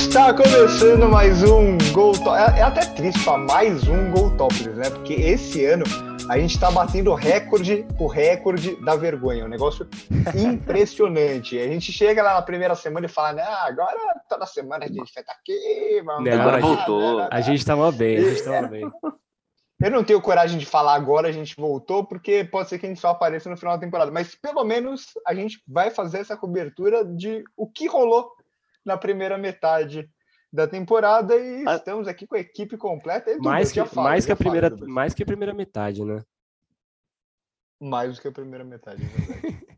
Está começando mais um Gol Top. É, é até triste falar mais um Gol Topless, né? Porque esse ano a gente está batendo o recorde, o recorde da vergonha. Um negócio impressionante. A gente chega lá na primeira semana e fala, né, agora toda semana a gente vai estar tá aqui. Vamos não, agora voltou. A gente estava bem, a gente estava bem. Eu não tenho coragem de falar agora, a gente voltou, porque pode ser que a gente só apareça no final da temporada. Mas pelo menos a gente vai fazer essa cobertura de o que rolou na primeira metade da temporada e a... estamos aqui com a equipe completa. Edu, mais, que, falo, mais, que a primeira, mais que a primeira metade, né? Mais do que a primeira metade,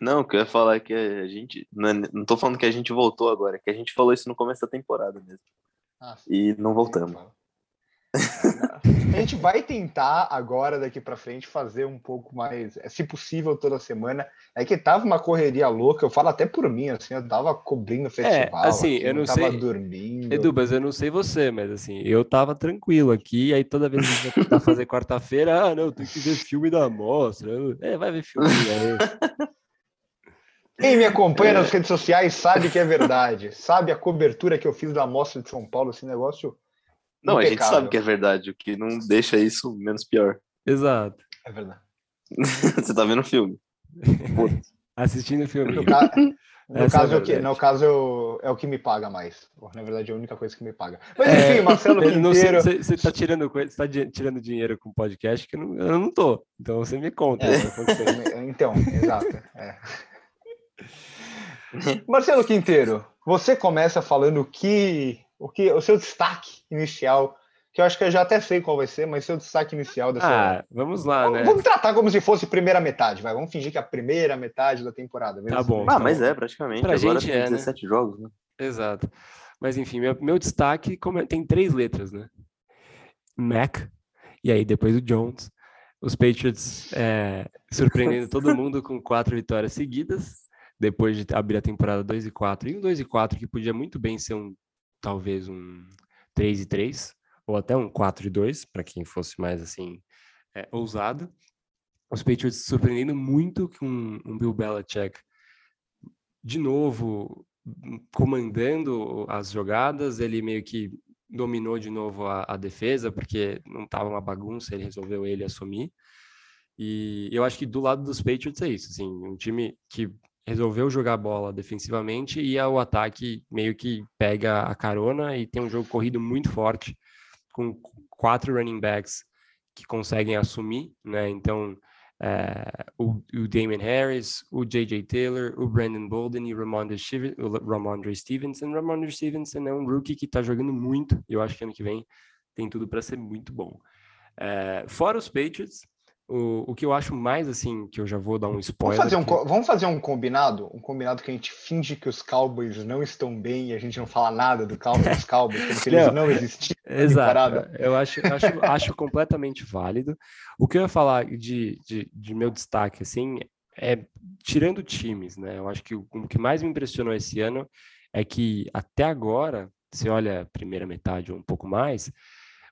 Não, o que eu ia falar é que a gente. Não, é, não tô falando que a gente voltou agora, é que a gente falou isso no começo da temporada mesmo. Ah, e não voltamos. A gente vai tentar agora, daqui para frente, fazer um pouco mais, se possível, toda semana. É que tava uma correria louca, eu falo até por mim, assim, eu tava cobrindo o é, festival. É, assim, eu não tava sei. dormindo. Edu, mas eu não sei você, mas assim, eu tava tranquilo aqui, aí toda vez que a gente vai tentar fazer quarta-feira, ah, não, tem que ver filme da mostra. É, vai ver filme aí. Quem me acompanha é. nas redes sociais sabe que é verdade. Sabe a cobertura que eu fiz da Mostra de São Paulo, esse negócio não, a gente sabe que é verdade, o que não deixa isso menos pior. Exato. É verdade. Você tá vendo o filme. Assistindo o filme. No, ca... no caso, é o que, no caso é o que me paga mais. Na verdade, é a única coisa que me paga. Mas é, enfim, Marcelo Quinteiro... Você tá tirando, tá tirando dinheiro com podcast que eu não, eu não tô. Então você me conta. É. Né, então, exato. É. Marcelo Quinteiro, você começa falando que o que o seu destaque inicial, que eu acho que eu já até sei qual vai ser, mas seu destaque inicial dessa. Ah, vamos lá, vamos, né? Vamos tratar como se fosse primeira metade, vai. Vamos fingir que é a primeira metade da temporada. Tá bom. Ah, então, mas é praticamente. Pra Agora gente é, 17 né? jogos, né? Exato. Mas enfim, meu, meu destaque tem três letras, né? Mac, e aí depois o Jones. Os Patriots é, surpreendendo todo mundo com quatro vitórias seguidas, depois de abrir a temporada 2 e 4. E um 2 e 4 que podia muito bem ser um talvez um 3 e 3, ou até um 4 e 2, para quem fosse mais assim, é, ousado. Os Patriots surpreendendo muito com um Bill Belichick de novo comandando as jogadas, ele meio que dominou de novo a, a defesa, porque não estava uma bagunça, ele resolveu ele assumir. E eu acho que do lado dos Patriots é isso, assim, um time que resolveu jogar bola defensivamente e o ataque meio que pega a carona e tem um jogo corrido muito forte com quatro running backs que conseguem assumir, né? Então é, o, o Damon Harris, o J.J. Taylor, o Brandon Bolden e o Ramondre, Ramondre Stevenson. Ramondre Stevenson é um rookie que está jogando muito eu acho que ano que vem tem tudo para ser muito bom. É, fora os Patriots, o, o que eu acho mais assim, que eu já vou dar um spoiler. Vamos fazer um, vamos fazer um combinado? Um combinado que a gente finge que os Cowboys não estão bem e a gente não fala nada do Cowboys, dos Cowboys, como se eles não, existiam. Exato. Eu acho, acho, acho completamente válido. O que eu ia falar de, de, de meu destaque, assim, é tirando times, né? Eu acho que o, o que mais me impressionou esse ano é que até agora, se olha a primeira metade ou um pouco mais,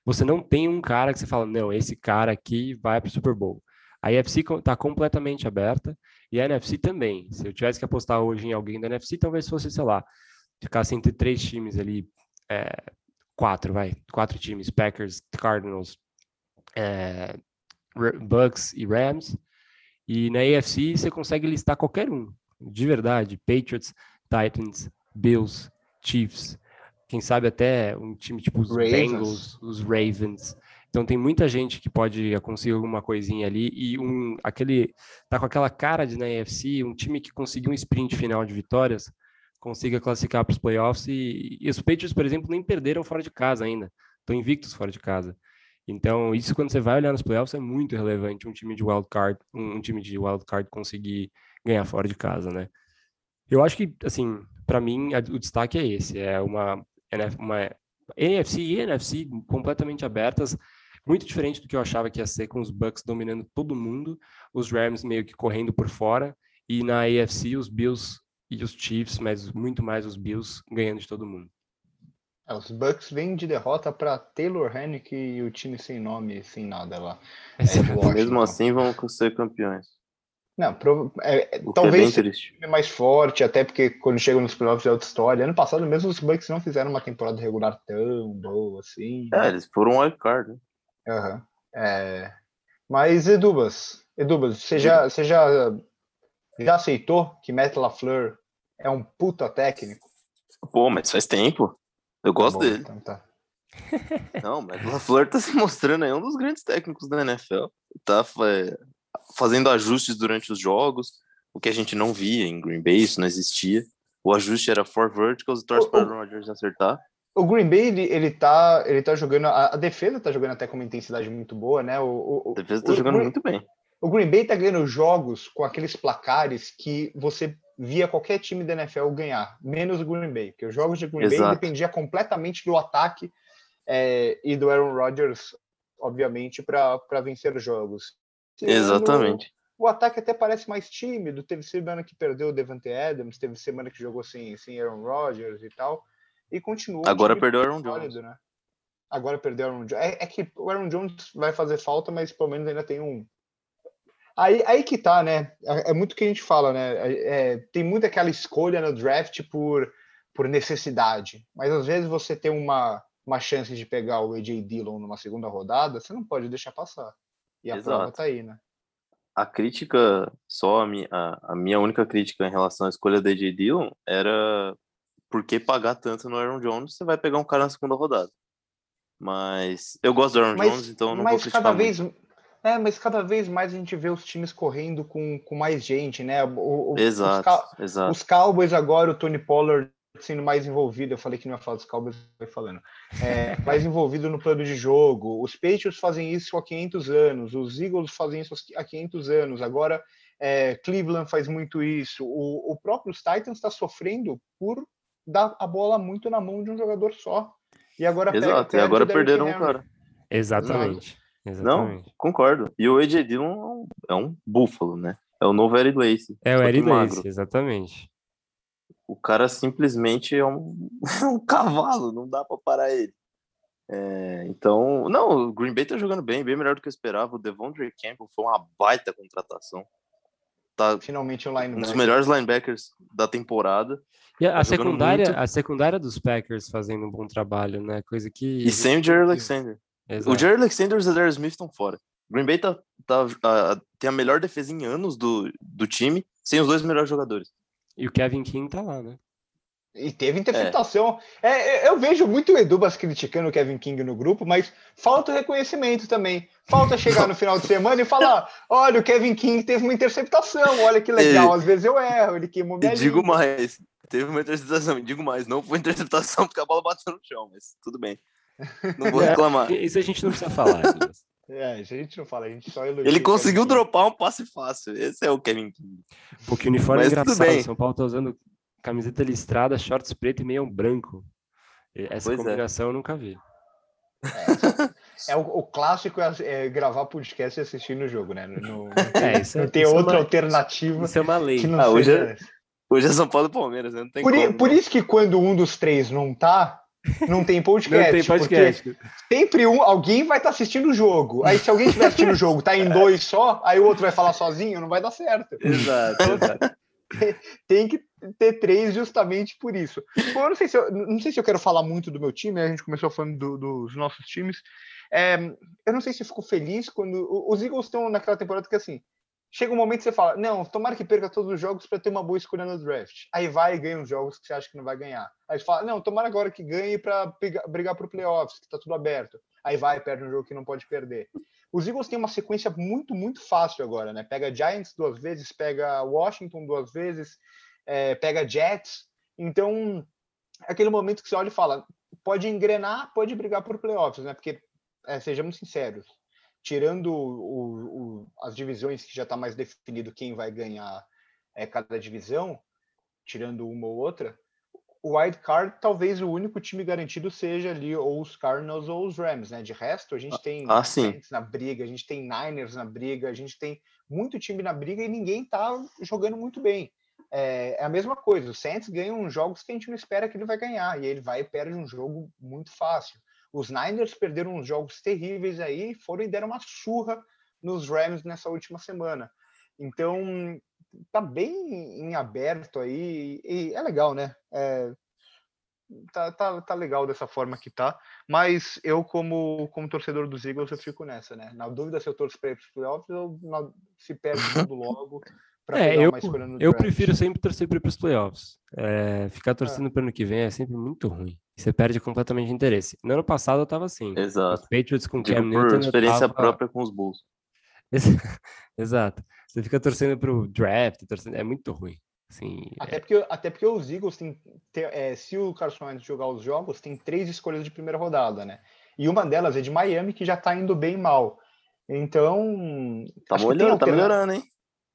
você não tem um cara que você fala, não, esse cara aqui vai para o Super Bowl. A NFC está completamente aberta e a NFC também. Se eu tivesse que apostar hoje em alguém da NFC, talvez fosse, sei lá, ficasse entre três times ali, é, quatro, vai, quatro times, Packers, Cardinals, é, Bucks e Rams. E na AFC você consegue listar qualquer um, de verdade, Patriots, Titans, Bills, Chiefs, quem sabe até um time tipo os Ravens. Bengals, os Ravens. Então tem muita gente que pode conseguir alguma coisinha ali e um aquele tá com aquela cara de na AFC, um time que conseguiu um sprint final de vitórias, consiga classificar para os playoffs e, e os Patriots, por exemplo, nem perderam fora de casa ainda. Estão invictos fora de casa. Então, isso quando você vai olhar nos playoffs é muito relevante um time de wild card, um, um time de wild card conseguir ganhar fora de casa, né? Eu acho que assim, para mim a, o destaque é esse, é uma uma NFC e NFC completamente abertas, muito diferente do que eu achava que ia ser com os Bucks dominando todo mundo, os Rams meio que correndo por fora e na AFC os Bills e os Chiefs, mas muito mais os Bills ganhando de todo mundo. É, os Bucks vêm de derrota para Taylor Hennick e o time sem nome, sem nada lá. É, mesmo assim vão ser campeões. Não, é, é talvez é mais forte, até porque quando chegam nos playoffs é outra história. Ano passado mesmo os Bucks não fizeram uma temporada regular tão boa assim. É, eles foram wildcard, né? Uhum. É... Mas, Edubas, Edubas, você já, você já, já aceitou que Matt LaFleur é um puta técnico? Pô, mas faz tempo. Eu tá gosto tá bom, dele. Então tá. Não, mas o LaFleur tá se mostrando aí um dos grandes técnicos da NFL. Tá é, fazendo ajustes durante os jogos, o que a gente não via em Green Bay, isso não existia. O ajuste era four verticals e torce para o Rodgers acertar. O Green Bay, ele, ele, tá, ele tá jogando. A, a, defesa tá jogando até com uma intensidade muito boa, né? O, o a defesa tá o, jogando muito bem. O Green Bay tá ganhando jogos com aqueles placares que você via qualquer time da NFL ganhar, menos o Green Bay, porque os jogos de Green Exato. Bay dependia completamente do ataque é, e do Aaron Rodgers, obviamente, para vencer os jogos. Exatamente. O, o, ataque até parece mais tímido. Teve semana que perdeu o Devante Adams, teve semana que jogou sem, sem Aaron Rodgers e tal. E continua. Agora perdeu o Aaron Jones. Né? Agora perdeu o Aaron Jones. É, é, que o Aaron Jones vai fazer falta, mas pelo menos ainda tem um. Aí, aí que tá, né? É, é muito que a gente fala, né? É, é, tem muito aquela escolha no draft por, por necessidade. Mas às vezes você tem uma, uma chance de pegar o AJ Dillon numa segunda rodada, você não pode deixar passar. E a Exato. prova tá aí, né? A crítica, só a minha, a, a minha única crítica em relação à escolha do AJ Dillon era por que pagar tanto no Aaron Jones? Você vai pegar um cara na segunda rodada. Mas eu gosto do Aaron mas, Jones, então não mas vou cada vez, É, mas cada vez mais a gente vê os times correndo com, com mais gente, né? O, exato, os, exato. Os Cowboys agora, o Tony Pollard sendo mais envolvido, eu falei que não ia falar dos Cowboys, vai falando, é, mais envolvido no plano de jogo. Os Patriots fazem isso há 500 anos, os Eagles fazem isso há 500 anos. Agora, é, Cleveland faz muito isso. O, o próprio Titans está sofrendo por dar a bola muito na mão de um jogador só. E agora Exato, e agora perderam um cara. Exatamente. Exatamente. Não, concordo. E o AJ Dillon é um búfalo, né? É o novo Eric Lace. É o Eric Lace, exatamente. O cara simplesmente é um, é um cavalo, não dá para parar ele. É, então, não, o Green Bay tá jogando bem, bem melhor do que eu esperava. O Devondre Campbell foi uma baita contratação. Tá Finalmente um linebacker. Um dos melhores linebackers da temporada. E a, tá a secundária, muito. a secundária dos Packers fazendo um bom trabalho, né? Coisa que. E sem o Jerry Alexander. Exato. O Jerry Alexander e o Zadar Smith estão fora. Green Bay tá, tá, uh, tem a melhor defesa em anos do, do time, sem os dois melhores jogadores. E o Kevin King tá lá, né? E teve interceptação. É. é. eu vejo muito o Edubas criticando o Kevin King no grupo, mas falta reconhecimento também. Falta chegar no final de semana e falar: olha, o Kevin King teve uma interceptação, olha que legal. Às vezes eu erro, ele queimou minha Digo linha. mais, teve uma interceptação, digo mais, não foi interceptação porque a bola bateu no chão, mas tudo bem. Não vou é, reclamar. isso a gente não precisa falar. É, isso a gente não fala, a gente só elogia. Ele conseguiu dropar um passe fácil. Esse é o Kevin King. Porque o uniforme é Mas é engraçado. São Paulo tá usando camiseta listrada, shorts preto e meio branco. Essa pois é. combinação é. eu nunca vi. É, é o, o, clássico é, é, gravar podcast e assistir no jogo, né? No, é, isso, não tem outra uma, alternativa. Isso é uma lei. Ah, hoje, é, hoje é São Paulo e Palmeiras, né? não tem por, como, por isso que quando um dos três não tá, não tem podcast. não tem podcast. Sempre um, alguém vai estar tá assistindo o jogo. Aí, se alguém estiver assistindo o jogo, tá em dois só, aí o outro vai falar sozinho, não vai dar certo. Exato, exato. tem que ter três justamente por isso. Bom, eu não sei se eu, não sei se eu quero falar muito do meu time, a gente começou falando do, dos nossos times. É, eu não sei se eu fico feliz quando os Eagles estão naquela temporada que assim, chega um momento que você fala, não, tomara que perca todos os jogos para ter uma boa escolha no draft. Aí vai e ganha os jogos que você acha que não vai ganhar. Aí você fala, não, tomara agora que ganhe para brigar para o playoffs, que está tudo aberto. Aí vai e perde um jogo que não pode perder. Os Eagles têm uma sequência muito, muito fácil agora, né? Pega Giants duas vezes, pega Washington duas vezes, é, pega Jets. Então, é aquele momento que você olha e fala, pode engrenar, pode brigar por playoffs, né? Porque, é, sejamos sinceros, tirando o, o, as divisões que já está mais definido quem vai ganhar é, cada divisão, tirando uma ou outra, o wild card talvez o único time garantido seja ali ou os Cardinals ou os Rams, né? De resto, a gente ah, tem ah, na briga, a gente tem Niners na briga, a gente tem muito time na briga e ninguém tá jogando muito bem. É, é a mesma coisa, o Saints ganha uns jogos que a gente não espera que ele vai ganhar, e ele vai e perde um jogo muito fácil. Os Niners perderam uns jogos terríveis aí, foram e deram uma surra nos Rams nessa última semana. Então, tá bem em aberto aí, e é legal, né? É, tá, tá, tá legal dessa forma que tá, mas eu, como, como torcedor dos Eagles, eu fico nessa, né? Na dúvida se eu torço para os playoffs ou na, se perde tudo logo. É, eu, eu prefiro sempre torcer para os playoffs. É, ficar é. torcendo é. para o ano que vem é sempre muito ruim. Você perde completamente interesse. No ano passado eu tava assim. Exato. Os Patriots com Digo Cam Newton. experiência tava... própria com os Bulls. Exato. Você fica torcendo para o draft, torcendo... é muito ruim. Assim, até, é... porque, até porque os Eagles têm. é, se o Carson Wentz jogar os jogos, tem três escolhas de primeira rodada, né? E uma delas é de Miami, que já tá indo bem mal. Então. Tá molhando, tá melhorando, hein?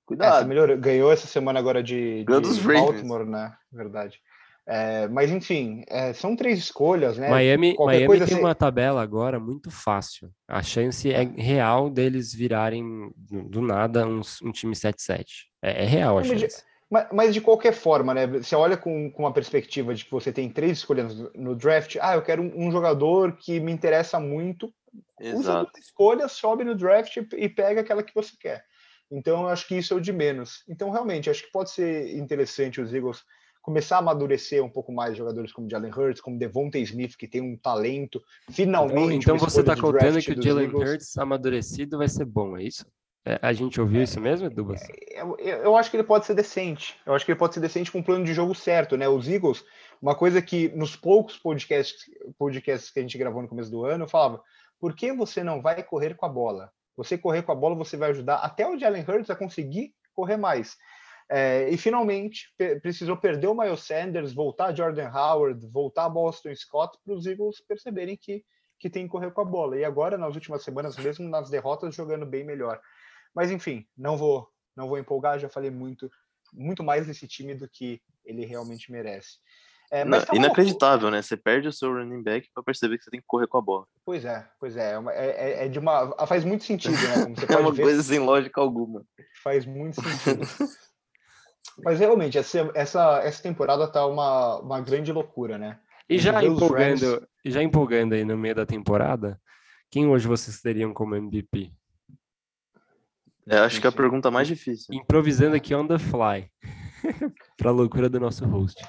Cuidado. É, melhorou, ganhou essa semana agora de, de Baltimore, né? Verdade. É, mas enfim, é, são três escolhas, né? Miami, Miami tem assim... uma tabela agora muito fácil. A chance é real deles virarem do nada um, um time 7-7. É, é, real a chance. Mas, mas, de qualquer forma, né? Você olha com, com uma perspectiva de que você tem três escolhas no draft. Ah, eu quero um, um jogador que me interessa muito. Exato. Usa escolha, sobe no draft e pega aquela que você quer. Então, eu acho que isso é o de menos. Então, realmente, acho que pode ser interessante os Eagles começar a amadurecer um pouco mais jogadores como Jalen Hurts, como Devonta Smith, que tem um talento, finalmente. Então, então você está contando que o Jalen Hurts amadurecido vai ser bom, é isso? É, a gente ouviu é, isso mesmo, Dubas? É, eu, eu, acho que ele pode ser decente. Eu acho que ele pode ser decente com um plano de jogo certo, né? Os Eagles, uma coisa que nos poucos podcasts, podcasts que a gente gravou no começo do ano, eu falava: por que você não vai correr com a bola? Você correr com a bola, você vai ajudar até o Jalen Hurts a conseguir correr mais. É, e finalmente precisou perder o Miles Sanders, voltar Jordan Howard, voltar Boston Scott para os Eagles perceberem que, que tem que correr com a bola. E agora, nas últimas semanas, mesmo nas derrotas, jogando bem melhor. Mas enfim, não vou não vou empolgar, já falei muito muito mais desse time do que ele realmente merece. É, não, tá inacreditável, né? Você perde o seu running back para perceber que você tem que correr com a bola. Pois é, pois é. É, é, é de uma. Faz muito sentido, né? é uma ver, coisa sem lógica alguma. Faz muito sentido. Mas realmente, essa, essa, essa temporada tá uma, uma grande loucura, né? E já empolgando, Rams... já empolgando aí no meio da temporada, quem hoje vocês teriam como MVP? É, acho que é a pergunta mais difícil. Improvisando aqui on the fly. pra loucura do nosso host.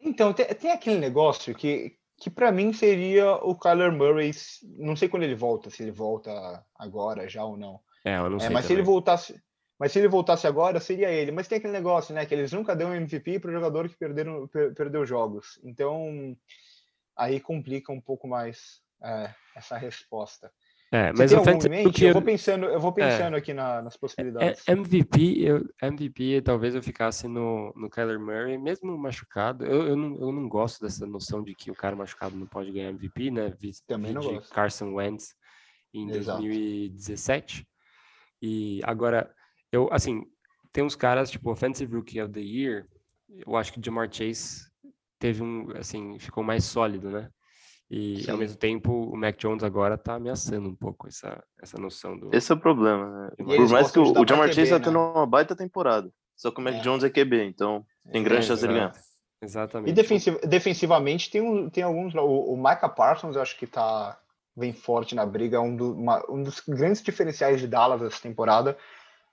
Então, tem, tem aquele negócio que, que para mim seria o Kyler Murray. Não sei quando ele volta, se ele volta agora já ou não. É, eu não é, sei. mas também. se ele voltasse. Mas se ele voltasse agora, seria ele. Mas tem aquele negócio, né? Que eles nunca dão MVP para o jogador que perderam, per, perdeu jogos. Então, aí complica um pouco mais é, essa resposta. É, mas o que eu vou pensando, eu vou é. pensando é, aqui na, nas possibilidades. É, MVP, eu, MVP, talvez eu ficasse no, no Kyler Murray, mesmo machucado. Eu, eu, não, eu não gosto dessa noção de que o cara machucado não pode ganhar MVP, né? Visto Também não de gosto. Carson Wentz em Exato. 2017. E agora, eu, assim, tem uns caras, tipo, Offensive Rookie of the Year, eu acho que o Jamar Chase teve um, assim, ficou mais sólido, né? E Sim. ao mesmo tempo, o Mac Jones agora tá ameaçando um pouco essa, essa noção do. Esse é o problema, né? Por mais que o, o Jamar Chase tá né? tendo uma baita temporada. Só que o Mac é. Jones é QB, então tem grande é, chance de ganhar. Exatamente. E defensiv defensivamente tem, um, tem alguns. O, o Micah Parsons, eu acho que tá bem forte na briga, é um, do, uma, um dos grandes diferenciais de Dallas essa temporada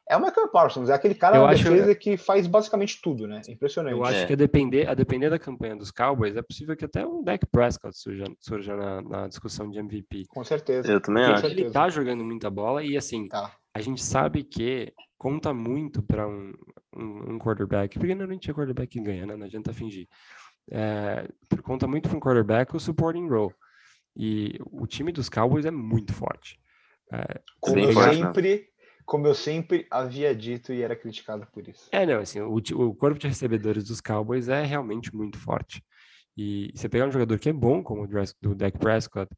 é o Michael Parsons, é aquele cara eu da acho, defesa que faz basicamente tudo, né? Impressionante. Eu acho é. que a depender, a depender da campanha dos Cowboys, é possível que até um Dak Prescott surja, surja na, na discussão de MVP. Com certeza. Eu também acho. Ele tá jogando muita bola e assim, tá. a gente sabe que conta muito para um, um, um, quarterback, porque normalmente é quarterback que ganha, né? Não adianta fingir. É, conta muito para um quarterback o supporting role. E o time dos Cowboys é muito forte. É, Como sempre, como eu sempre havia dito e era criticado por isso. É, não, assim, o, o corpo de recebedores dos Cowboys é realmente muito forte. E você pegar um jogador que é bom, como o do Dak Prescott,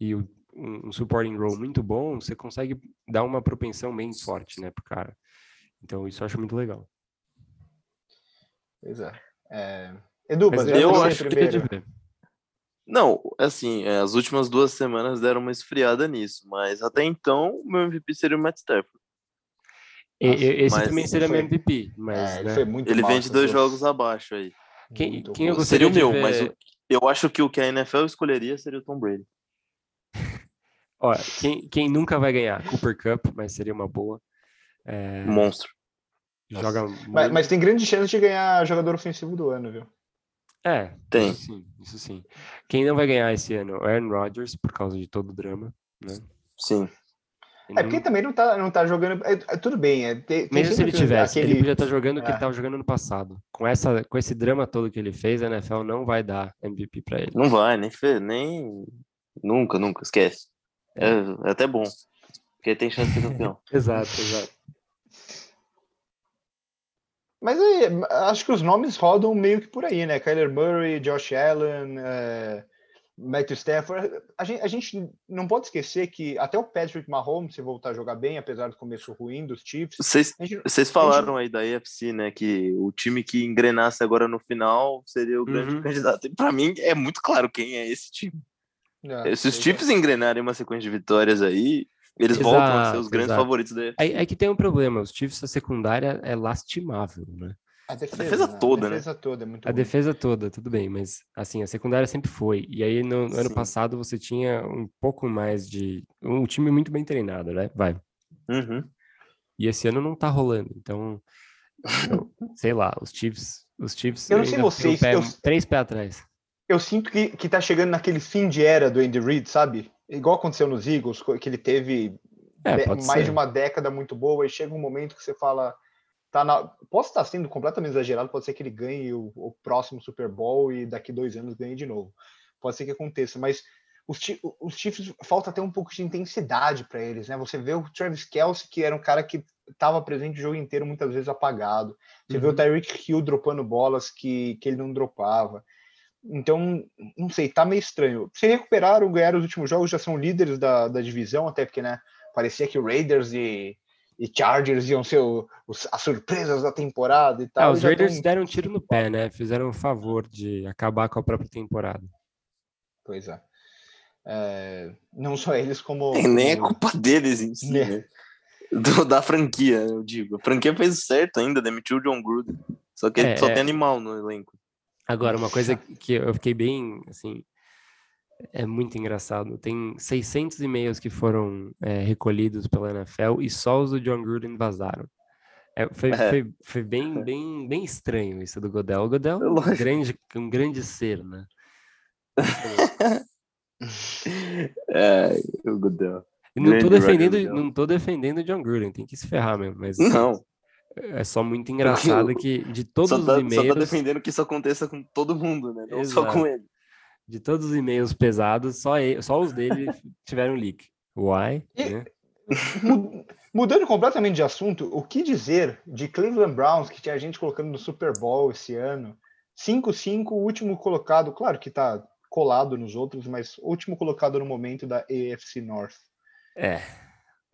e o, um, um, supporting role muito bom, você consegue dar uma propensão bem forte, né, pro cara. Então, isso eu acho muito legal. Pois é. é... Edu, mas, mas eu acho primeiro. que não, assim, é, as últimas duas semanas deram uma esfriada nisso, mas até então o meu MVP seria o Matt Stafford. Esse também seria foi... meu MVP, mas é, né? ele, ele vende dois jogos abaixo aí. Quem, quem eu seria o meu, ver... mas eu acho que o que a NFL escolheria seria o Tom Brady. Olha, quem, quem nunca vai ganhar? Cooper Cup, mas seria uma boa. É... Monstro. joga. Mas, mas, tem grande chance de ganhar jogador ofensivo do ano, viu? É, tem. Isso sim, isso sim. Quem não vai ganhar esse ano? O Aaron Rodgers, por causa de todo o drama, né? Sim. É porque também não tá, não tá jogando. É, é tudo bem. É, tem, Mesmo se ele tivesse, aquele... ele podia estar tá jogando o que ele estava é. jogando no passado. Com, essa, com esse drama todo que ele fez, a NFL não vai dar MVP para ele. Não vai, nem, nem. Nunca, nunca, esquece. É. é, é até bom. Porque tem chance de ser campeão. exato, exato. Mas acho que os nomes rodam meio que por aí, né? Kyler Murray, Josh Allen, é, Matthew Stafford. A gente, a gente, não pode esquecer que até o Patrick Mahomes, se voltar a jogar bem, apesar do começo ruim dos Chiefs. Vocês falaram gente... aí da EFC, né? Que o time que engrenasse agora no final seria o grande uhum. candidato. E pra mim é muito claro quem é esse time. É, se os Chiefs engrenarem uma sequência de vitórias aí, eles exato, voltam a ser os grandes exato. favoritos dele. É, é, que tem um problema, os Chiefs, a secundária é lastimável, né? A defesa, a defesa né? toda, a defesa né? Toda é muito a defesa toda, tudo bem, mas assim, a secundária sempre foi. E aí no, no ano passado você tinha um pouco mais de. Um time muito bem treinado, né? Vai. Uhum. E esse ano não tá rolando. Então, eu, sei lá, os Chiefs. Os Chiefs. Eu não sei vocês. Pé, eu, três pés atrás. Eu sinto que, que tá chegando naquele fim de era do Andy Reid, sabe? igual aconteceu nos Eagles, que ele teve é, mais ser. de uma década muito boa, e chega um momento que você fala. Tá na... Posso estar sendo completamente exagerado, pode ser que ele ganhe o, o próximo Super Bowl e daqui dois anos ganhe de novo. Pode ser que aconteça, mas os, os Chiefs falta ter um pouco de intensidade para eles, né? Você vê o Travis Kelsey, que era um cara que estava presente o jogo inteiro, muitas vezes apagado. Você uhum. vê o uhum. Tyreek Hill dropando bolas que, que ele não dropava. Então, não sei, tá meio estranho. Se recuperaram, ganharam os últimos jogos, já são líderes da, da divisão, até porque, né, parecia que o Raiders e, e Chargers iam ser o, os, as surpresas da temporada e tal. Ah, os Raiders tão... deram um tiro no pé, né? Fizeram um favor de acabar com a própria temporada. Pois é. é não só eles, como. É, nem é culpa deles em si, né? né? Do, da franquia, eu digo. A franquia fez certo ainda, demitiu o John Gruden. Só que é, só é... tem animal no elenco. Agora, uma coisa que eu fiquei bem, assim, é muito engraçado. Tem 600 e-mails que foram é, recolhidos pela NFL e só os do John Gruden vazaram. É, foi, é. Foi, foi, bem, bem, bem estranho isso do Godel. O Godel é um grande, um grande ser, né? é, o Godel. Não tô, defendendo, não tô defendendo o John Gruden, tem que se ferrar mesmo. Mas... Não, é só muito engraçado que de todos tá, os e-mails. Só tá defendendo que isso aconteça com todo mundo, né? Não Exato. só com ele. De todos os e-mails pesados, só, ele, só os dele tiveram leak. Why? E, né? Mudando completamente de assunto, o que dizer de Cleveland Browns, que tinha gente colocando no Super Bowl esse ano? 5-5, o último colocado, claro que tá colado nos outros, mas o último colocado no momento da AFC North. É,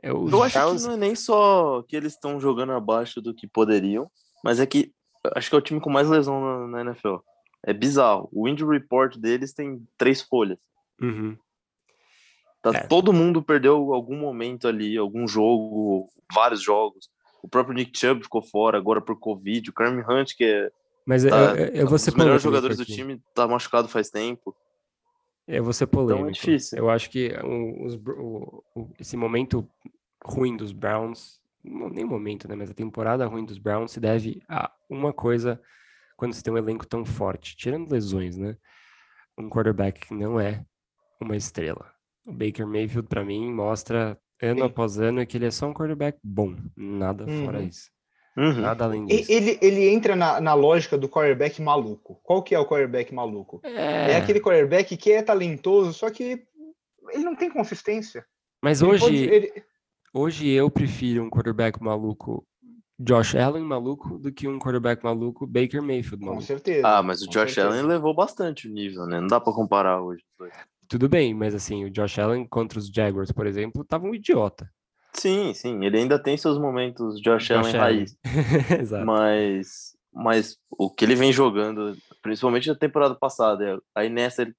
é, eu acho Browns... que não é nem só que eles estão jogando abaixo do que poderiam, mas é que acho que é o time com mais lesão na, na NFL. É bizarro. O injury report deles tem três folhas. Uhum. Tá, é. Todo mundo perdeu algum momento ali, algum jogo, vários jogos. O próprio Nick Chubb ficou fora agora por Covid. O Carmen Hunt, que é mas tá, eu, eu vou ser um dos melhores jogadores do time, tá machucado faz tempo. Eu vou ser polêmico. Então é difícil. Eu acho que o, o, o, esse momento ruim dos Browns, não, nem momento, né? Mas a temporada ruim dos Browns se deve a uma coisa quando você tem um elenco tão forte, tirando lesões, né? Um quarterback que não é uma estrela. O Baker Mayfield, para mim, mostra ano Sim. após ano que ele é só um quarterback bom, nada uhum. fora isso. Uhum. Nada além disso. Ele, ele entra na, na lógica do quarterback maluco. Qual que é o quarterback maluco? É... é aquele quarterback que é talentoso, só que ele não tem consistência. Mas ele hoje, pode, ele... hoje eu prefiro um quarterback maluco Josh Allen maluco do que um quarterback maluco Baker Mayfield maluco. Com certeza. Ah, mas o Josh certeza. Allen levou bastante o nível, né? Não dá para comparar hoje. Tudo bem, mas assim, o Josh Allen contra os Jaguars, por exemplo, tava um idiota. Sim, sim, ele ainda tem seus momentos Josh, Josh Allen raiz. Exato. Mas, mas o que ele vem jogando, principalmente na temporada passada, aí nessa ele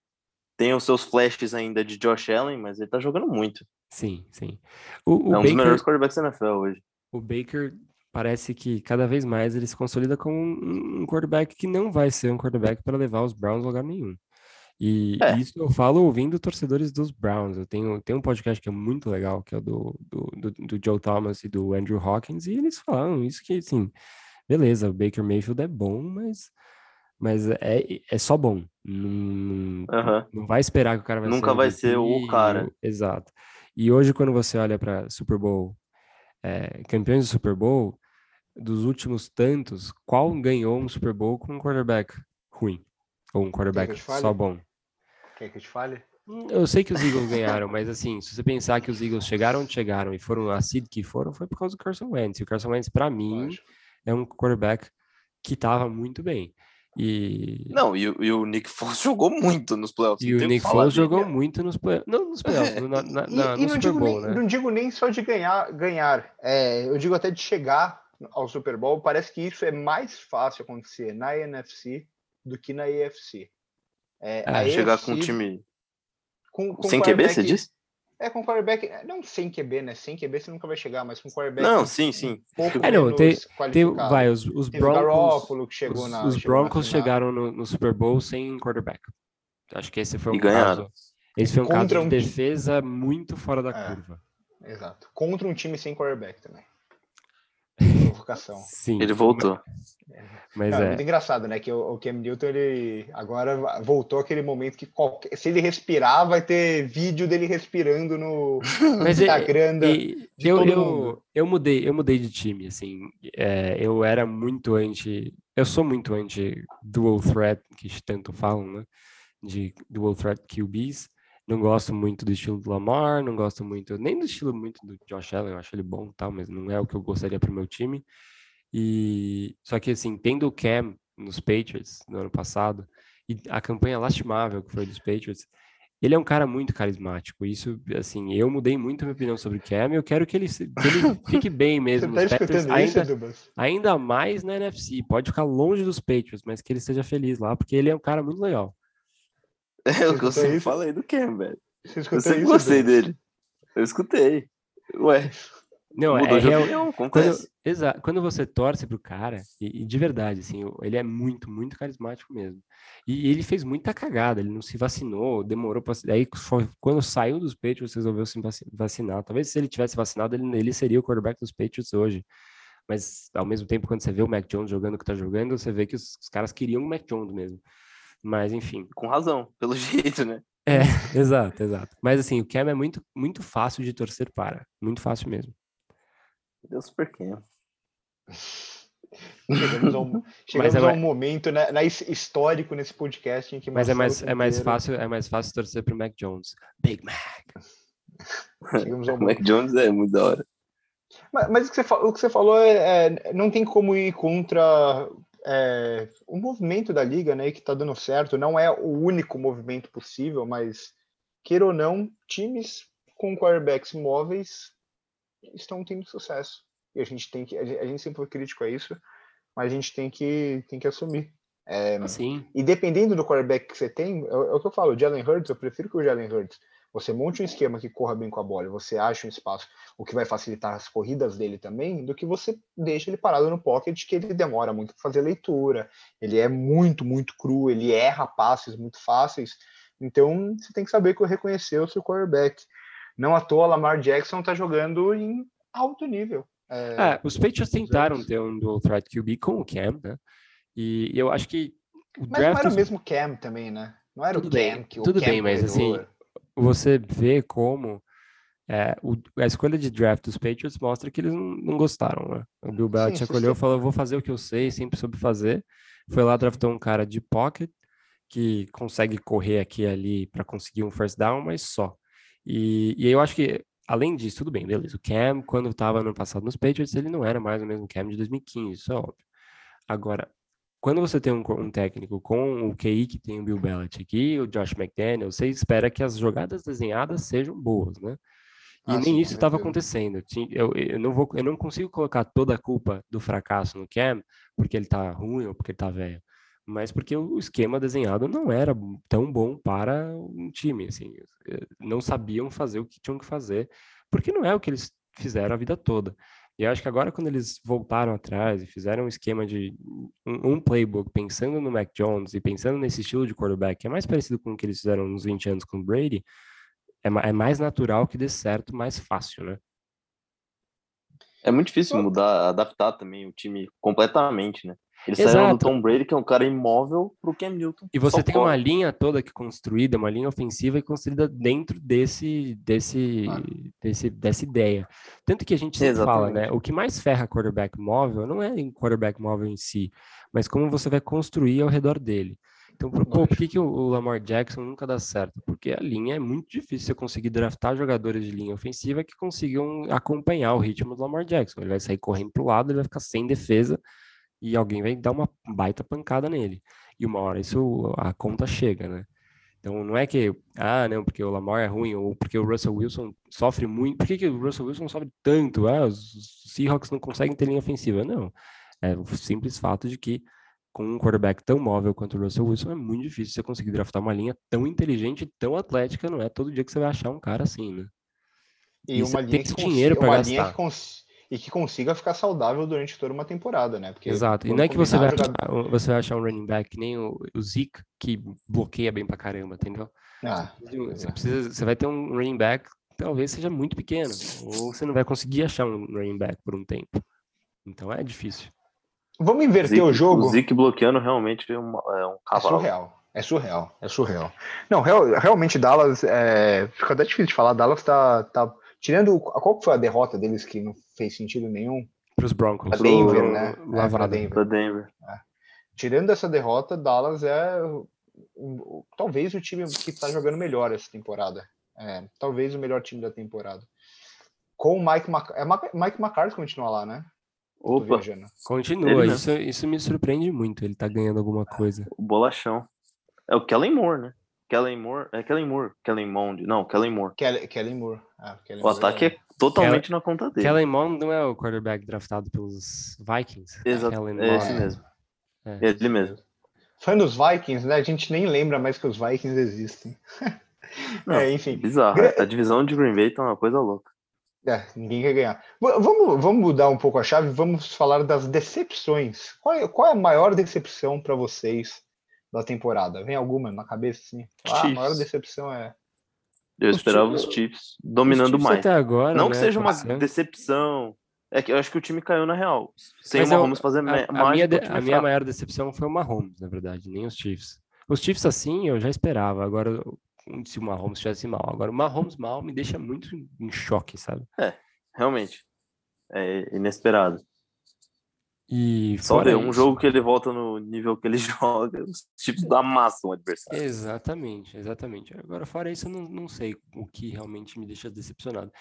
tem os seus flashes ainda de Josh Allen, mas ele tá jogando muito. Sim, sim. O, o é um Baker, dos melhores quarterbacks da NFL hoje. O Baker parece que cada vez mais ele se consolida como um, quarterback que não vai ser um quarterback para levar os Browns a lugar nenhum. E é. isso eu falo ouvindo torcedores dos Browns. Eu tenho, tenho um podcast que é muito legal, que é o do, do, do, do Joe Thomas e do Andrew Hawkins, e eles falam isso que, assim, beleza, o Baker Mayfield é bom, mas, mas é, é só bom. Não, uhum. não vai esperar que o cara vai Nunca ser vai ser o cara. Exato. E hoje, quando você olha para Super Bowl, é, campeões do Super Bowl, dos últimos tantos, qual ganhou um Super Bowl com um quarterback ruim? Ou um quarterback só bom? Quer que eu te fale? Hum, eu sei que os Eagles ganharam, mas assim, se você pensar que os Eagles chegaram onde chegaram e foram a seed que foram, foi por causa do Carson Wentz. E o Carson Wentz, para mim, é um quarterback que estava muito bem. E... Não, e, e, o Nick Foles jogou muito nos playoffs. E o Nick Foles jogou muito nos playoffs. Não nos playoffs, na, na, na, e, no Super Bowl, nem, né? Não digo nem só de ganhar, ganhar. É, eu digo até de chegar ao Super Bowl. Parece que isso é mais fácil acontecer na NFC do que na AFC. É, é chegar AFC, com um time com, com sem QB, você disse? É, com quarterback, não sem QB, né? Sem QB você nunca vai chegar, mas com quarterback. Não, sim, sim. É, não, tem, tem, vai, os, os Broncos. que chegou os, na, os Broncos chegaram no, no, Super Bowl sem quarterback. Acho que esse foi um e caso. Esse foi um Contra caso de um defesa time. muito fora da é, curva. Exato. Contra um time sem quarterback também. Provocação. Sim. Ele voltou. Mas é, é. muito engraçado, né? Que o, o Cam Newton ele agora voltou aquele momento que qualquer, se ele respirar, vai ter vídeo dele respirando no, Mas Instagram. É, e, eu, eu, eu, mudei, eu mudei de time, assim. É, eu era muito anti. Eu sou muito anti dual threat, que tanto falam, né? De dual threat QBs. Não gosto muito do estilo do Lamar, não gosto muito, nem do estilo muito do Josh Allen, eu acho ele bom tal, mas não é o que eu gostaria para o meu time. E só que assim, tendo o Cam nos Patriots no ano passado e a campanha lastimável que foi dos Patriots, ele é um cara muito carismático. Isso, assim, eu mudei muito a minha opinião sobre o Cam. Eu quero que ele, que ele fique bem mesmo. Tá Patriots, ainda, isso, ainda mais na NFC. Pode ficar longe dos Patriots, mas que ele esteja feliz lá, porque ele é um cara muito legal. É o que eu sempre falei do Cam, velho. Eu sempre isso, gostei dele. Eu escutei. Ué. Não, é real. Quando, exato. Quando você torce pro cara, e, e, de verdade, assim, ele é muito, muito carismático mesmo. E, ele fez muita cagada, ele não se vacinou, demorou para. Aí, quando saiu dos Patriots, resolveu se vacinar. Talvez se ele tivesse vacinado, ele, ele seria o quarterback dos Patriots hoje. Mas, ao mesmo tempo, quando você vê o Mac Jones jogando o que tá jogando, você vê que os, os caras queriam o Mac Jones mesmo. Mas, enfim. Com razão, pelo jeito, né? É, exato, exato. Mas, assim, o Cam é muito, muito fácil de torcer para. Muito fácil mesmo. Deu super Cam. Chegamos a um, chegamos é a um momento né, na, histórico nesse podcast em que Mas é mais, é mais fácil é mais fácil torcer pro Mac Jones. Big Mac. Chegamos ao Mac Jones é muito da hora. Mas, mas o, que você, o que você falou é, é, não tem como ir contra é, o movimento da liga, né, que está dando certo, não é o único movimento possível, mas queira ou não, times com quarterbacks móveis estão tendo sucesso. E a gente tem que, a gente sempre foi crítico a isso, mas a gente tem que, tem que assumir. É, Sim. E dependendo do quarterback que você tem, é, é, o que eu falo, o Jalen Hurts, eu prefiro que o Jalen Hurts você monte um esquema que corra bem com a bola, você acha um espaço, o que vai facilitar as corridas dele também, do que você deixa ele parado no pocket, que ele demora muito para fazer leitura, ele é muito, muito cru, ele erra passes muito fáceis. Então, você tem que saber que reconhecer o seu quarterback. Não à toa, Lamar Jackson está jogando em alto nível. É, é, os Patriots tentaram ter um dual threat QB com o Cam, né? E eu acho que o Mas não era o mesmo Cam também, né? Não era tudo o Cam bem, que o Tudo Cam bem, mas assim, você vê como é, o, a escolha de draft dos Patriots mostra que eles não, não gostaram, né? O Bill Belichick olhou e falou, eu vou fazer o que eu sei, sempre soube fazer. Foi lá, draftou um cara de pocket, que consegue correr aqui e ali para conseguir um first down, mas só. E, e eu acho que, além disso, tudo bem, beleza. O Cam, quando estava no passado nos Patriots, ele não era mais o mesmo Cam de 2015, isso é óbvio. Agora, quando você tem um, um, técnico com o QI que tem o Bill Belichick e o Josh McDaniel, você espera que as jogadas desenhadas sejam boas, né? E ah, nem isso estava acontecendo. Eu, eu, não vou, eu não consigo colocar toda a culpa do fracasso no Cam porque ele está ruim ou porque ele está velho mas porque o esquema desenhado não era tão bom para um time, assim, eh, não sabiam fazer o que tinham que fazer, porque não é o que eles fizeram a vida toda. E eu acho que agora quando eles voltaram atrás e fizeram um esquema de um, um playbook pensando no Mac Jones e pensando nesse estilo de quarterback, que é mais parecido com o que eles fizeram nos 20 anos com o Brady, é, é mais natural que dê certo mais fácil, né? É muito difícil mudar, adaptar também o time completamente, né? Ele Exato. saiu do Tom Brady, que é um cara imóvel, pro Cam Newton. E você tem pode. uma linha toda que construída, uma linha ofensiva e construída dentro desse, desse, ah. desse, dessa ideia. Tanto que a gente sempre fala, né? O que mais ferra quarterback móvel não é em quarterback móvel em si, mas como você vai construir ao redor dele. Então, pô, por que, que o Lamar Jackson nunca dá certo? Porque a linha é muito difícil você conseguir draftar jogadores de linha ofensiva que consigam acompanhar o ritmo do Lamar Jackson. Ele vai sair correndo para o lado, ele vai ficar sem defesa e alguém vai dar uma baita pancada nele. E uma hora isso a conta chega, né? Então não é que, ah, não, porque o Lamar é ruim, ou porque o Russell Wilson sofre muito. Por que, que o Russell Wilson sofre tanto? Ah, os Seahawks não conseguem ter linha ofensiva. Não. É o simples fato de que com um quarterback tão móvel quanto o Russell Wilson, é muito difícil você conseguir draftar uma linha tão inteligente tão atlética. Não é todo dia que você vai achar um cara assim, né? E, e uma linha que dinheiro para gastar. Cons... E que consiga ficar saudável durante toda uma temporada, né? Porque Exato. E não é que você vai, achar, você vai achar um running back que nem o, o Zeke, que bloqueia bem pra caramba, entendeu? Ah, você, precisa, você vai ter um running back talvez seja muito pequeno, ou você não vai conseguir achar um running back por um tempo. Então é difícil. Vamos inverter Zeke, o jogo. O Zeke bloqueando realmente é, uma, é um cavalo. É surreal. É surreal. É surreal. Não, real, realmente Dallas. É... Fica até difícil de falar. Dallas tá. tá... Tirando. Qual foi a derrota deles que não fez sentido nenhum? Para os Broncos. Pra Denver, Pro... né? Lavrada. É, Denver. Denver. É. Tirando essa derrota, Dallas é talvez o time que está jogando melhor essa temporada. É, talvez o melhor time da temporada. Com o Mike, Mac... é, Mike McCarthy continua lá, né? Opa, continua. Isso, isso me surpreende muito. Ele tá ganhando alguma coisa. O bolachão. É o Kellen Moore, né? Kellen Moore. É Kellen Moore. Kellen Mond. Não, Kellen Moore. Kellen, Kellen Moore. Ah, Kellen o ataque é, é totalmente Kellen, na conta dele. Kellen Mond não é o quarterback draftado pelos Vikings? Exato. É esse mesmo. É. Ele mesmo. Fã dos Vikings, né? A gente nem lembra mais que os Vikings existem. Não, é, enfim. Bizarro. A divisão de Green Bay tá uma coisa louca. É, ninguém quer ganhar. Vamos, vamos mudar um pouco a chave, vamos falar das decepções. Qual é, qual é a maior decepção para vocês da temporada? Vem alguma na cabeça, assim? Ah, a maior decepção é. Eu esperava os Chiefs dominando os Chiefs mais. Até agora, Não né, que seja uma decepção. É que eu acho que o time caiu na real. Sem Mas o Mahomes eu, fazer a, mais. A minha, de, a minha maior decepção foi o Mahomes, na verdade, nem os Chiefs. Os Chiefs, assim, eu já esperava. Agora, se o Mahomes estivesse mal. Agora, o Mahomes mal me deixa muito em choque, sabe? É, realmente. É inesperado. E Só ver um jogo que ele volta no nível que ele joga, os tipos da massa um adversário. Exatamente, exatamente. Agora, fora isso, eu não, não sei o que realmente me deixa decepcionado.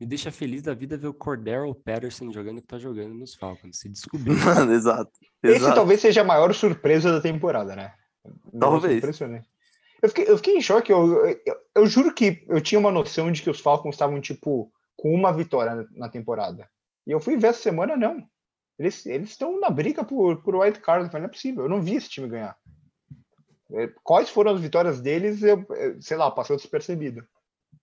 Me deixa feliz da vida ver o Cordero Patterson jogando que tá jogando nos Falcons. Se descobrir. exato, exato. Esse talvez seja a maior surpresa da temporada, né? Talvez. Impressionante. Eu fiquei, eu fiquei em choque. Eu, eu, eu, juro que eu tinha uma noção de que os Falcons estavam, tipo, com uma vitória na temporada. E eu fui ver essa semana, não. Eles estão na briga por, por wild card. Não é possível. Eu não vi esse time ganhar. É, quais foram as vitórias deles? Eu, sei lá, passou despercebido.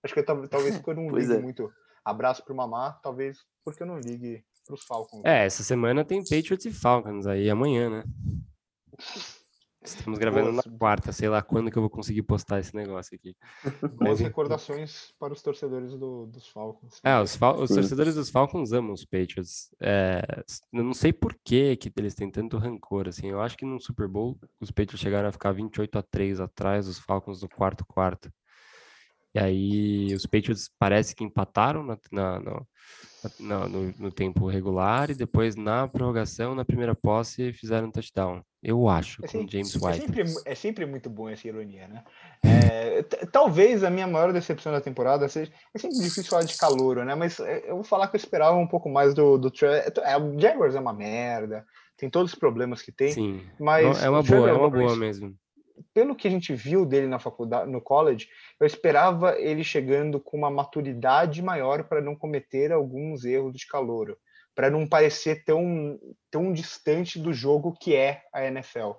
Acho que eu, talvez porque eu não ligue é. muito. Abraço pro Mamá, talvez porque eu não ligue pros Falcons. É, essa semana tem Patriots e Falcons aí amanhã, né? Estamos gravando Boas. na quarta, sei lá quando que eu vou conseguir postar esse negócio aqui. Boas recordações para os torcedores do, dos Falcons. É, os, Fal os, torcedores dos Falcons amam os Patriots. É, eu não sei por que, que eles têm tanto rancor, assim. Eu acho que no Super Bowl os Patriots chegaram a ficar 28 a 3 atrás dos Falcons no quarto quarto. E aí os Patriots parece que empataram na, na, na, no, no, no, tempo regular e depois na prorrogação, na primeira posse, fizeram um touchdown. Eu acho, é com sempre, James é White. É sempre, é sempre, muito bom essa ironia, né? É, talvez a minha maior decepção da temporada seja. É sempre difícil falar de calor, né? Mas é, eu vou falar que eu esperava um pouco mais do, do é, O Jaguars é uma merda, tem todos os problemas que tem. Sim. Mas é uma boa, é uma boa mesmo pelo que a gente viu dele na faculdade, no college, eu esperava ele chegando com uma maturidade maior para não cometer alguns erros de calor, para não parecer tão, tão distante do jogo que é a NFL.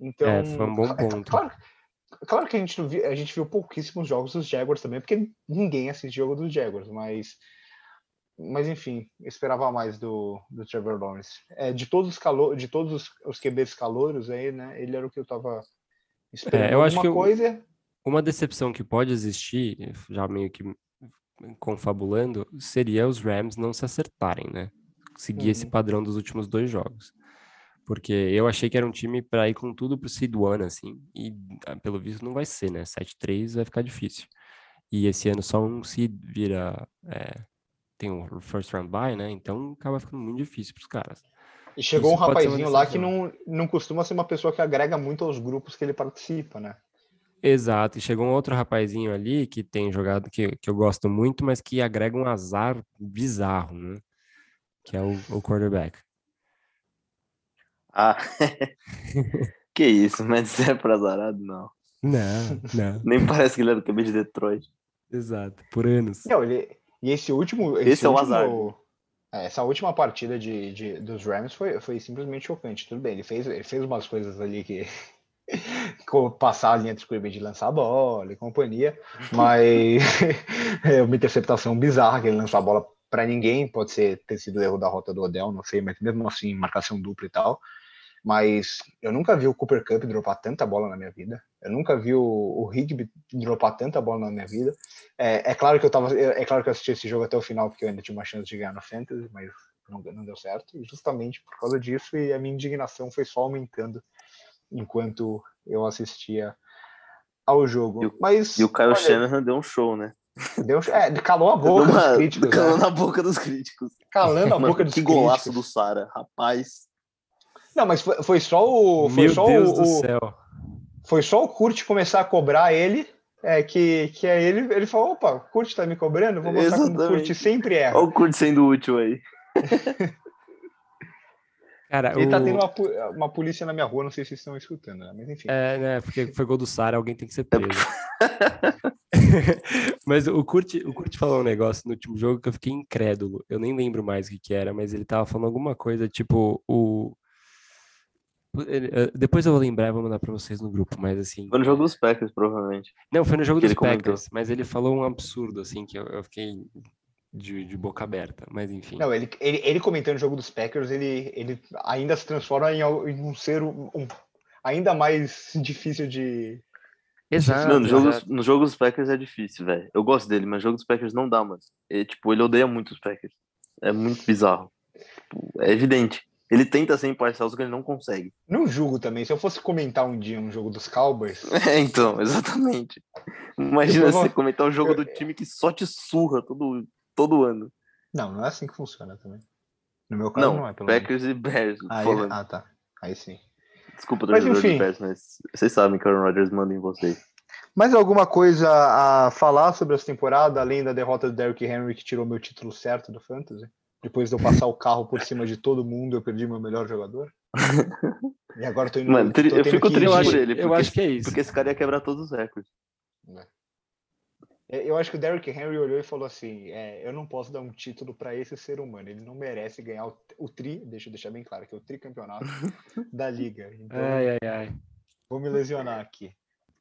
Então, é, foi um bom é, ponto. Claro, claro que a gente, viu, a gente viu pouquíssimos jogos dos Jaguars também, porque ninguém assiste jogo dos Jaguars, mas mas enfim, esperava mais do, do Trevor Lawrence. É, de todos os calor, de todos os, os QBs calouros aí, né? Ele era o que eu estava é, eu acho que coisa... uma decepção que pode existir, já meio que confabulando, seria os Rams não se acertarem, né? Seguir uhum. esse padrão dos últimos dois jogos. Porque eu achei que era um time para ir com tudo pro seed one, assim, e ah, pelo visto não vai ser, né? 7-3 vai ficar difícil. E esse ano só um seed vira. É, tem um first round bye, né? Então acaba ficando muito difícil pros caras. E chegou Isso um rapazinho lá que não, não costuma ser uma pessoa que agrega muito aos grupos que ele participa, né? Exato, e chegou um outro rapazinho ali que tem jogado que, que eu gosto muito, mas que agrega um azar bizarro, né? Que é o, o quarterback. Ah, que isso, mas é pra azarado, não. Não, não. Nem parece que ele é do QB de Detroit. Exato, por anos. Não, ele, e esse último. Esse, esse é o azar. É, essa última partida de, de, dos Rams foi, foi simplesmente chocante. Tudo bem, ele fez, ele fez umas coisas ali que. passar a linha de scrimmage de lançar a bola e companhia, mas é uma interceptação bizarra que ele lançou a bola para ninguém, pode ser ter sido erro da rota do Odell, não sei, mas mesmo assim, marcação dupla e tal. Mas eu nunca vi o Cooper Cup dropar tanta bola na minha vida. Eu nunca vi o, o Higby dropar tanta bola na minha vida. É, é, claro que eu tava, é, é claro que eu assisti esse jogo até o final porque eu ainda tinha uma chance de ganhar no Fantasy, mas não, não deu certo. E justamente por causa disso e a minha indignação foi só aumentando enquanto eu assistia ao jogo. E o, mas e o Kyle olha, Shanahan deu um show, né? Deu, é, calou a boca uma, dos críticos. Calou né? na boca dos críticos. Calando a Mano, boca dos que críticos. Que golaço do Sara, rapaz. Não, mas foi, foi só o. Foi Meu só Deus o, do céu. Foi só o Kurt começar a cobrar ele. É, que, que é ele, ele falou: opa, o Kurt tá me cobrando, vou mostrar Exatamente. como o Kurt sempre é. Olha o Kurt sendo útil aí. Cara, ele tá o... tá tendo uma, uma polícia na minha rua, não sei se vocês estão escutando, né? mas enfim. É, né? Porque foi gol do Sara, alguém tem que ser preso. mas o Kurt, o Kurt falou um negócio no último jogo que eu fiquei incrédulo. Eu nem lembro mais o que, que era, mas ele tava falando alguma coisa, tipo, o eh, depois eu vou lembrar e vou mandar pra vocês no grupo, mas assim. Foi no jogo dos Packers, provavelmente. Não, foi no jogo dos Packers, comentou. mas ele falou um absurdo, assim, que eu, eu fiquei de, de, boca aberta, mas enfim. Não, ele, ele, ele comentando o jogo dos Packers, ele, ele ainda se transforma em, em um ser um, um, ainda mais difícil de. Exato. Não, no, jogo, no jogo dos Packers é difícil, velho. Eu gosto dele, mas no jogo dos Packers não dá, mano. Ele, tipo, ele odeia muito os Packers. É muito bizarro. Tipo, é evidente. Ele tenta ser imparcial, só que ele não consegue. Não julgo também. Se eu fosse comentar um dia um jogo dos Cowboys. É, então, exatamente. Imagina você comentar um jogo eu... do time que só te surra todo, todo ano. Não, não é assim que funciona também. No meu caso, não, não é. Pelo Packers menos. e Bears. Aí, ah, tá. Aí sim. Desculpa, torcedor de Bears, mas vocês sabem que o Aaron Rodgers manda em vocês. Mais alguma coisa a falar sobre essa temporada, além da derrota do Derrick Henry, que tirou meu título certo do Fantasy? Depois de eu passar o carro por cima de todo mundo, eu perdi meu melhor jogador. E agora tô indo. Mano, tô eu fico triste por ele. Porque, eu acho que é isso. Porque esse cara ia quebrar todos os recordes. É. Eu acho que o Derrick Henry olhou e falou assim: é, eu não posso dar um título para esse ser humano. Ele não merece ganhar o, o tri, deixa eu deixar bem claro, que é o tricampeonato da liga. Então, ai, ai, ai. Vou me lesionar aqui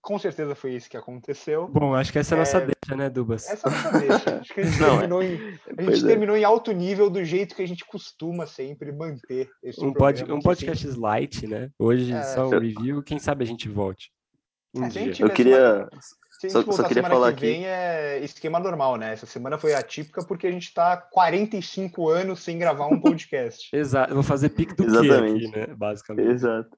com certeza foi isso que aconteceu. Bom, acho que essa é a nossa é... deixa, né, Dubas? Essa é a nossa deixa. Acho que a gente, Não, terminou, em, a gente é. terminou em alto nível do jeito que a gente costuma sempre manter esse um, pod, um podcast assim. light, né? Hoje é... só um review, quem sabe a gente volte. Um dia. Eu queria... Só, só, queria falar que vem é esquema normal, né? Essa semana foi atípica porque a gente está 45 anos sem gravar um podcast. Exato, eu vou fazer pique do Exatamente. aqui, né? Basicamente. Exato.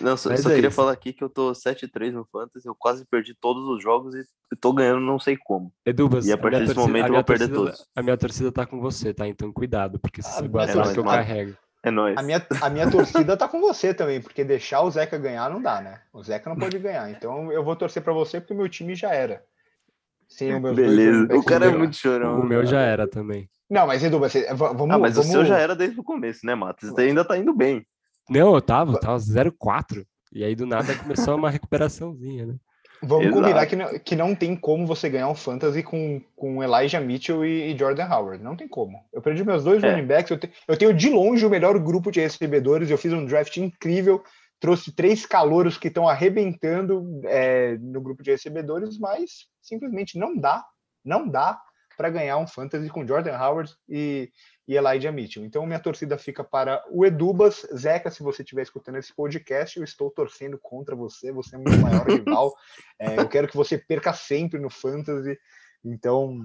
Não, só, só é queria isso. falar aqui que eu tô 7-3 no Fantasy, eu quase perdi todos os jogos e tô ganhando não sei como. Edubas, e a partir desse torcida, momento eu vou perder torcida, todos. A minha torcida tá com você, tá? Então cuidado, porque se você bater é que eu carrego. É nóis. A minha, a minha torcida tá com você também, porque deixar o Zeca ganhar não dá, né? O Zeca não pode ganhar. Então eu vou torcer para você porque o meu time já era. Sim, o meu Beleza, o cara é muito chorão. O meu já era também. Não, mas Edu, você, vamos. Ah, mas vamos... o seu já era desde o começo, né, Matos? Você ainda tá indo bem. Não, eu tava, tava 0-4. E aí do nada começou uma recuperaçãozinha, né? Vamos Exato. combinar que não, que não tem como você ganhar um fantasy com, com Elijah Mitchell e, e Jordan Howard. Não tem como. Eu perdi meus dois é. running backs. Eu, te, eu tenho de longe o melhor grupo de recebedores. Eu fiz um draft incrível. Trouxe três calouros que estão arrebentando é, no grupo de recebedores, mas simplesmente não dá. Não dá para ganhar um fantasy com Jordan Howard e, e Elijah Mitchell. Então, minha torcida fica para o Edubas. Zeca, se você estiver escutando esse podcast, eu estou torcendo contra você. Você é meu maior rival. É, eu quero que você perca sempre no Fantasy. Então,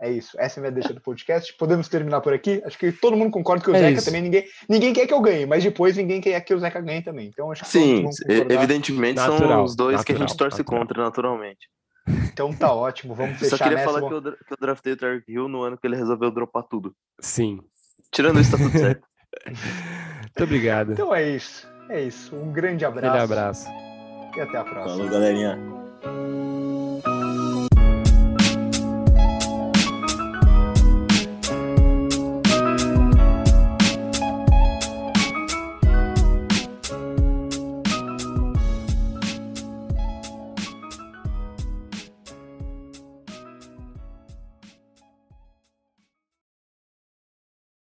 É isso. Essa é a minha deixa do podcast. Podemos terminar por aqui. Acho que todo mundo concorda que o é Zeca isso. também ninguém, ninguém quer que eu ganhe, mas depois ninguém quer que o Zeca ganhe também. Então acho que Sim, evidentemente natural, são os dois natural, que a gente torce natural. contra naturalmente. Então tá ótimo, vamos fechar Só queria nessa, falar que eu, que eu draftei o Tarek Hill no ano que ele resolveu dropar tudo. Sim. Tirando isso, tá tudo certo. Muito obrigado. Então é isso. É isso. Um grande abraço. Grande abraço. E até a próxima. Falou, galerinha.